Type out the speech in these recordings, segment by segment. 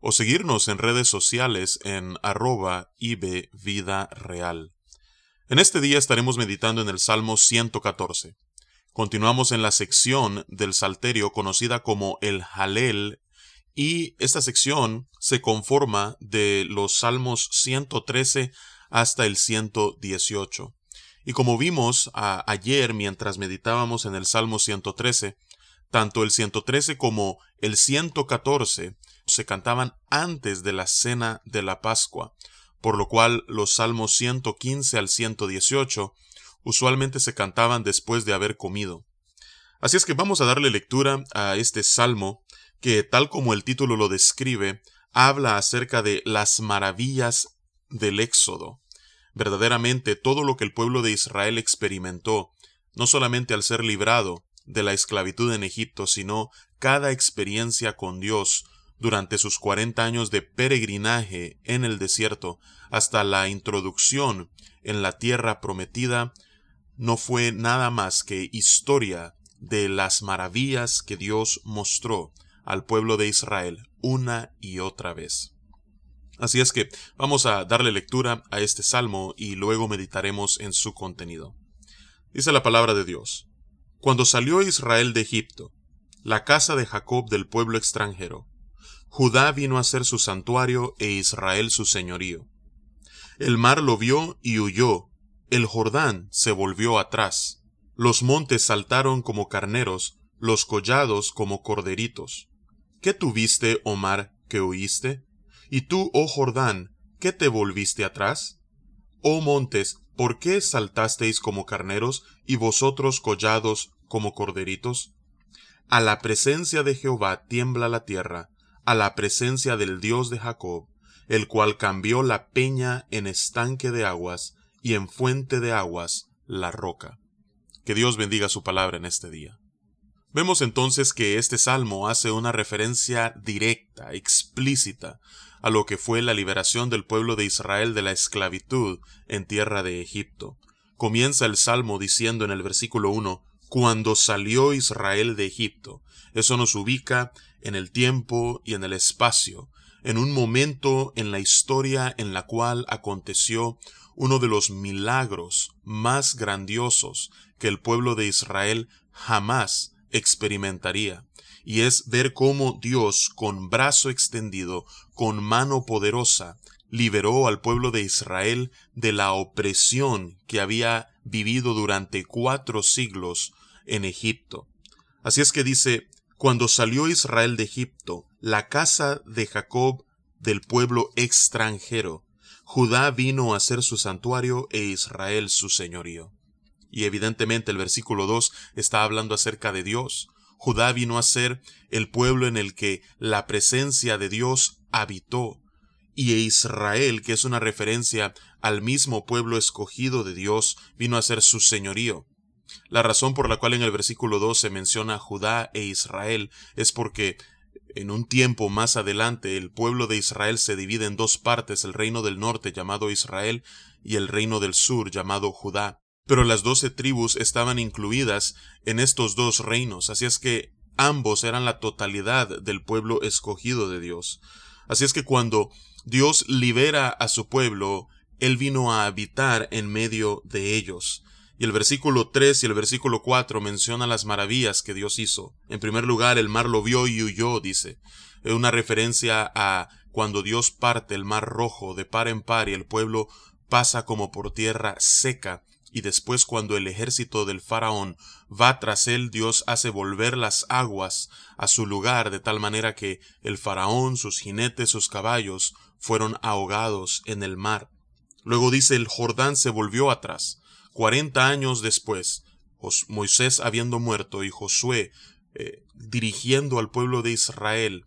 o seguirnos en redes sociales en arroba Vida Real. En este día estaremos meditando en el Salmo 114. Continuamos en la sección del Salterio conocida como el Halel y esta sección se conforma de los Salmos 113 hasta el 118. Y como vimos ayer mientras meditábamos en el Salmo 113, tanto el 113 como el 114 se cantaban antes de la cena de la Pascua, por lo cual los salmos 115 al 118 usualmente se cantaban después de haber comido. Así es que vamos a darle lectura a este salmo que, tal como el título lo describe, habla acerca de las maravillas del Éxodo. Verdaderamente todo lo que el pueblo de Israel experimentó, no solamente al ser librado de la esclavitud en Egipto, sino cada experiencia con Dios durante sus cuarenta años de peregrinaje en el desierto hasta la introducción en la tierra prometida, no fue nada más que historia de las maravillas que Dios mostró al pueblo de Israel una y otra vez. Así es que vamos a darle lectura a este salmo y luego meditaremos en su contenido. Dice la palabra de Dios. Cuando salió Israel de Egipto, la casa de Jacob del pueblo extranjero, Judá vino a ser su santuario e Israel su señorío. El mar lo vio y huyó, el Jordán se volvió atrás, los montes saltaron como carneros, los collados como corderitos. ¿Qué tuviste, oh mar, que huiste? ¿Y tú, oh Jordán, qué te volviste atrás? Oh montes, ¿por qué saltasteis como carneros y vosotros collados como corderitos? A la presencia de Jehová tiembla la tierra, a la presencia del Dios de Jacob, el cual cambió la peña en estanque de aguas y en fuente de aguas la roca. Que Dios bendiga su palabra en este día. Vemos entonces que este salmo hace una referencia directa, explícita, a lo que fue la liberación del pueblo de Israel de la esclavitud en tierra de Egipto. Comienza el salmo diciendo en el versículo 1, cuando salió Israel de Egipto. Eso nos ubica en el tiempo y en el espacio, en un momento en la historia en la cual aconteció uno de los milagros más grandiosos que el pueblo de Israel jamás experimentaría, y es ver cómo Dios, con brazo extendido, con mano poderosa, liberó al pueblo de Israel de la opresión que había vivido durante cuatro siglos en Egipto. Así es que dice, cuando salió Israel de Egipto, la casa de Jacob del pueblo extranjero, Judá vino a ser su santuario e Israel su señorío. Y evidentemente el versículo 2 está hablando acerca de Dios. Judá vino a ser el pueblo en el que la presencia de Dios habitó. Y Israel, que es una referencia al mismo pueblo escogido de Dios, vino a ser su señorío. La razón por la cual en el versículo 2 se menciona Judá e Israel es porque en un tiempo más adelante el pueblo de Israel se divide en dos partes, el reino del norte llamado Israel y el reino del sur llamado Judá. Pero las doce tribus estaban incluidas en estos dos reinos, así es que ambos eran la totalidad del pueblo escogido de Dios. Así es que cuando Dios libera a su pueblo, Él vino a habitar en medio de ellos. Y el versículo 3 y el versículo 4 menciona las maravillas que Dios hizo. En primer lugar, el mar lo vio y huyó, dice. Es una referencia a cuando Dios parte el mar rojo de par en par y el pueblo pasa como por tierra seca. Y después cuando el ejército del faraón va tras él, Dios hace volver las aguas a su lugar de tal manera que el faraón, sus jinetes, sus caballos fueron ahogados en el mar. Luego dice el Jordán se volvió atrás. Cuarenta años después, Moisés habiendo muerto y Josué eh, dirigiendo al pueblo de Israel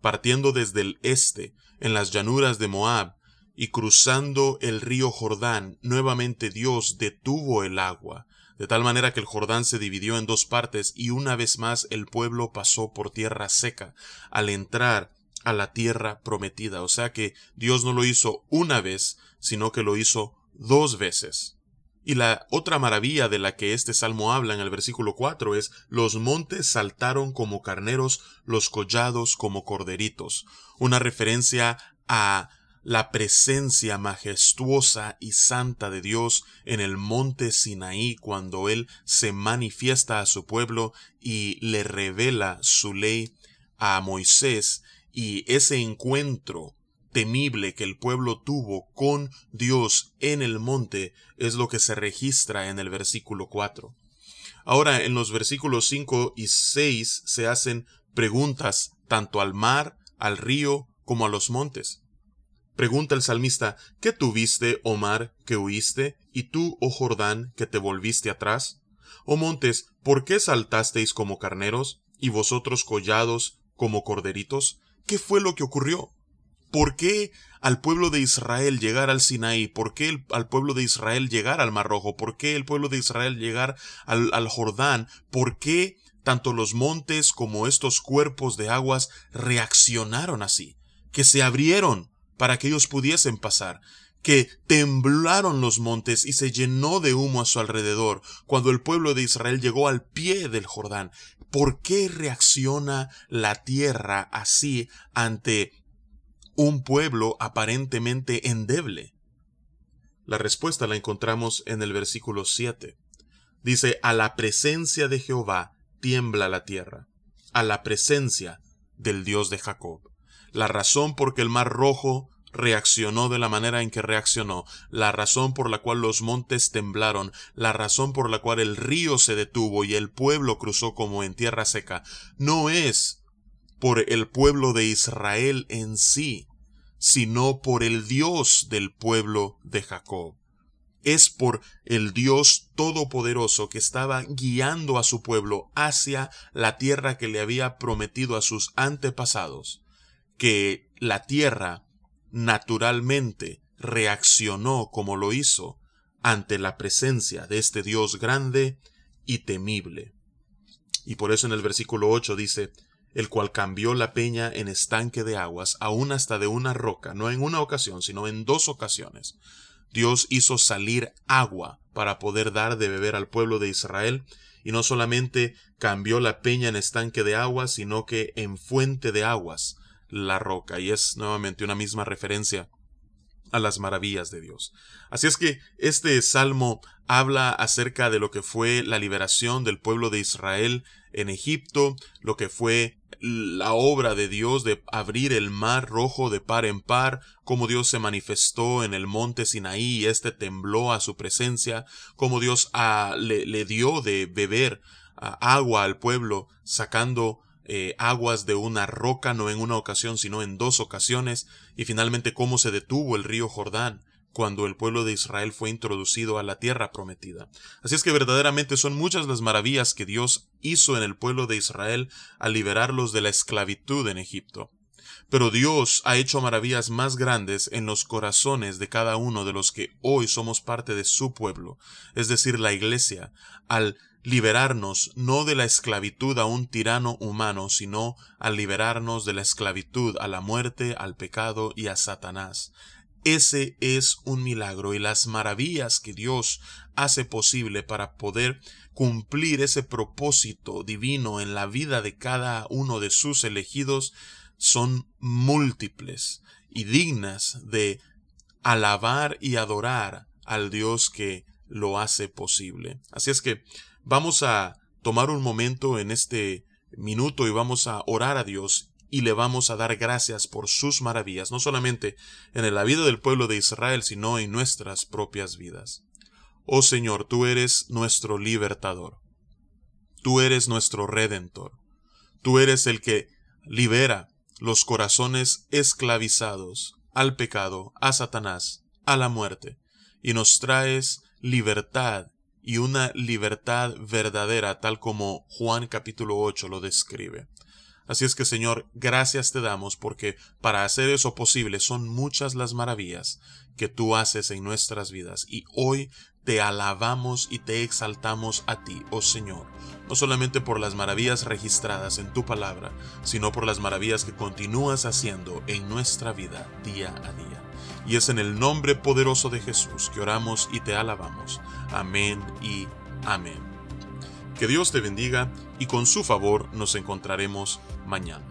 partiendo desde el este, en las llanuras de Moab, y cruzando el río Jordán, nuevamente Dios detuvo el agua, de tal manera que el Jordán se dividió en dos partes y una vez más el pueblo pasó por tierra seca al entrar a la tierra prometida. O sea que Dios no lo hizo una vez, sino que lo hizo dos veces. Y la otra maravilla de la que este salmo habla en el versículo 4 es los montes saltaron como carneros, los collados como corderitos, una referencia a la presencia majestuosa y santa de Dios en el monte Sinaí cuando Él se manifiesta a su pueblo y le revela su ley a Moisés y ese encuentro temible que el pueblo tuvo con Dios en el monte es lo que se registra en el versículo 4. Ahora en los versículos 5 y 6 se hacen preguntas tanto al mar, al río, como a los montes. Pregunta el salmista, ¿qué tuviste, oh mar, que huiste, y tú, oh Jordán, que te volviste atrás? Oh montes, ¿por qué saltasteis como carneros, y vosotros collados como corderitos? ¿Qué fue lo que ocurrió? ¿Por qué al pueblo de Israel llegar al Sinaí? ¿Por qué al pueblo de Israel llegar al Mar Rojo? ¿Por qué el pueblo de Israel llegar al, al Jordán? ¿Por qué tanto los montes como estos cuerpos de aguas reaccionaron así? Que se abrieron para que ellos pudiesen pasar, que temblaron los montes y se llenó de humo a su alrededor cuando el pueblo de Israel llegó al pie del Jordán. ¿Por qué reacciona la tierra así ante un pueblo aparentemente endeble? La respuesta la encontramos en el versículo 7. Dice, a la presencia de Jehová tiembla la tierra, a la presencia del Dios de Jacob la razón por que el mar rojo reaccionó de la manera en que reaccionó, la razón por la cual los montes temblaron, la razón por la cual el río se detuvo y el pueblo cruzó como en tierra seca, no es por el pueblo de Israel en sí, sino por el Dios del pueblo de Jacob. Es por el Dios Todopoderoso que estaba guiando a su pueblo hacia la tierra que le había prometido a sus antepasados que la tierra naturalmente reaccionó como lo hizo ante la presencia de este Dios grande y temible. Y por eso en el versículo 8 dice, el cual cambió la peña en estanque de aguas, aún hasta de una roca, no en una ocasión, sino en dos ocasiones. Dios hizo salir agua para poder dar de beber al pueblo de Israel, y no solamente cambió la peña en estanque de aguas, sino que en fuente de aguas la roca, y es nuevamente una misma referencia a las maravillas de Dios. Así es que este salmo habla acerca de lo que fue la liberación del pueblo de Israel en Egipto, lo que fue la obra de Dios de abrir el mar rojo de par en par, cómo Dios se manifestó en el monte Sinaí y éste tembló a su presencia, cómo Dios ah, le, dio de beber ah, agua al pueblo, sacando eh, aguas de una roca, no en una ocasión, sino en dos ocasiones, y finalmente cómo se detuvo el río Jordán cuando el pueblo de Israel fue introducido a la tierra prometida. Así es que verdaderamente son muchas las maravillas que Dios hizo en el pueblo de Israel al liberarlos de la esclavitud en Egipto. Pero Dios ha hecho maravillas más grandes en los corazones de cada uno de los que hoy somos parte de su pueblo, es decir, la Iglesia, al liberarnos no de la esclavitud a un tirano humano, sino al liberarnos de la esclavitud a la muerte, al pecado y a Satanás. Ese es un milagro y las maravillas que Dios hace posible para poder cumplir ese propósito divino en la vida de cada uno de sus elegidos son múltiples y dignas de alabar y adorar al Dios que lo hace posible. Así es que Vamos a tomar un momento en este minuto y vamos a orar a Dios y le vamos a dar gracias por sus maravillas, no solamente en la vida del pueblo de Israel, sino en nuestras propias vidas. Oh Señor, tú eres nuestro libertador. Tú eres nuestro redentor. Tú eres el que libera los corazones esclavizados al pecado, a Satanás, a la muerte, y nos traes libertad y una libertad verdadera tal como Juan capítulo 8 lo describe. Así es que Señor, gracias te damos porque para hacer eso posible son muchas las maravillas que tú haces en nuestras vidas y hoy te alabamos y te exaltamos a ti, oh Señor, no solamente por las maravillas registradas en tu palabra, sino por las maravillas que continúas haciendo en nuestra vida día a día. Y es en el nombre poderoso de Jesús que oramos y te alabamos. Amén y amén. Que Dios te bendiga y con su favor nos encontraremos mañana.